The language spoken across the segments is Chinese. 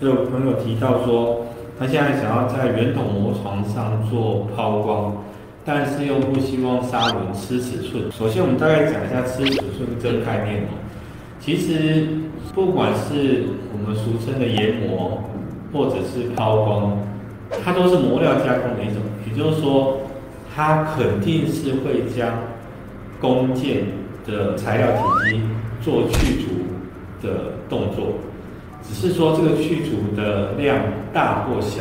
有朋友提到说，他现在想要在圆筒模床上做抛光，但是又不希望砂轮吃尺寸。首先，我们大概讲一下吃尺寸这个概念哦。其实，不管是我们俗称的研磨，或者是抛光，它都是磨料加工的一种。也就是说，它肯定是会将工件的材料体积做，是说这个去除的量大或小。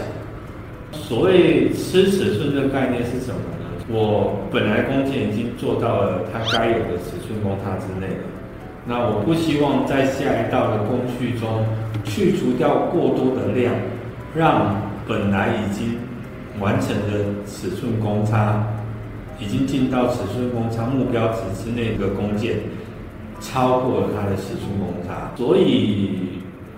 所谓吃尺寸这个概念是什么呢？我本来工件已经做到了它该有的尺寸公差之内了，那我不希望在下一道的工序中去除掉过多的量，让本来已经完成的尺寸公差，已经进到尺寸公差目标值之内的工件，超过了它的尺寸公差，所以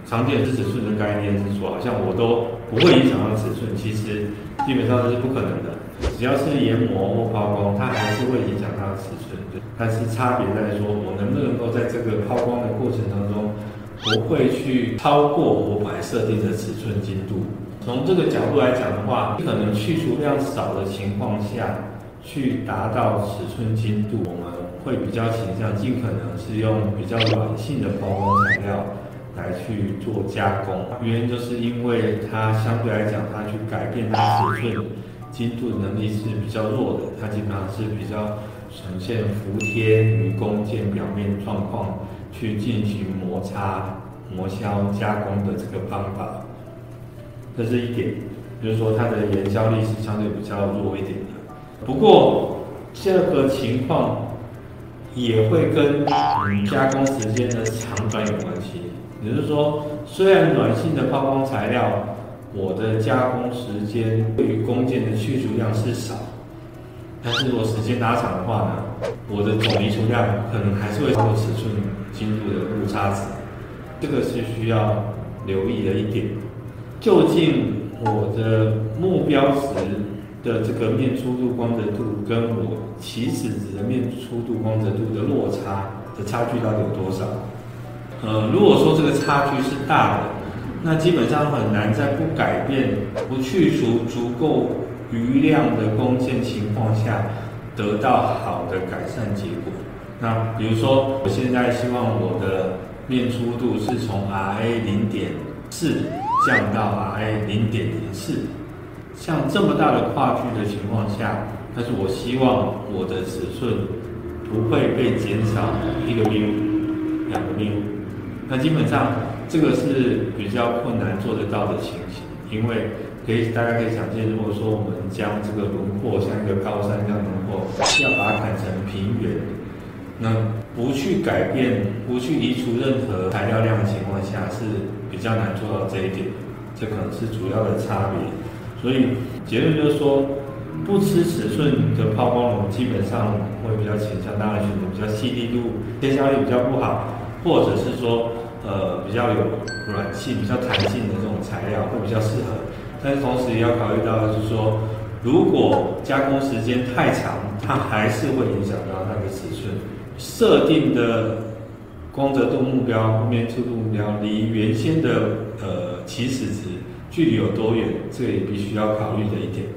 常见的尺寸的概念是说，好像我都不会影响到尺寸，其实基本上是不可能的。只要是研磨或抛光，它还是会影响它的尺寸，但是差别在说，我能不能够在这个抛光的过程当中，不会去超过我本来设定的尺寸精度。从这个角度来讲的话，可能去除量少的情况下，去达到尺寸精度，我们会比较倾向尽可能是用比较软性的抛光材料来去做加工。原因就是因为它相对来讲，它去改变它尺寸精度能力是比较弱的，它基本上是比较呈现服贴与工件表面状况去进行摩擦、磨削、加工的这个方法。这是一点，就是说它的延销力是相对比较弱一点的。不过这个情况也会跟加工时间的长短有关系。也就是说，虽然软性的抛光材料，我的加工时间对于工件的去除量是少，但是如果时间拉长的话呢，我的总移除量可能还是会超过尺寸精度的误差值。这个是需要留意的一点。究竟我的目标值的这个面粗度光泽度跟我起始值的面粗度光泽度的落差的差距到底有多少？呃，如果说这个差距是大的，那基本上很难在不改变、不去除足够余量的工件情况下得到好的改善结果。那比如说，我现在希望我的面粗度是从 RA 零点四。降到 RA 零点零四，像这么大的跨距的情况下，但是我希望我的尺寸不会被减少一个 μ，两个 μ，那基本上这个是比较困难做得到的情形，因为可以大家可以想见，如果说我们将这个轮廓像一个高山这样轮廓，要把它砍成平原，那不去改变、不去移除任何材料量的情况下是。比较难做到这一点，这可能是主要的差别。所以结论就是说，不吃尺寸的抛光龙，基本上会比较倾向当然选择比较细腻度、贴削力比较不好，或者是说呃比较有软性、比较弹性的这种材料会比较适合。但是同时也要考虑到，就是说如果加工时间太长，它还是会影响到它的尺寸设定的。光泽度目标、面粗度目标离原先的呃起始值距离有多远？这也必须要考虑的一点。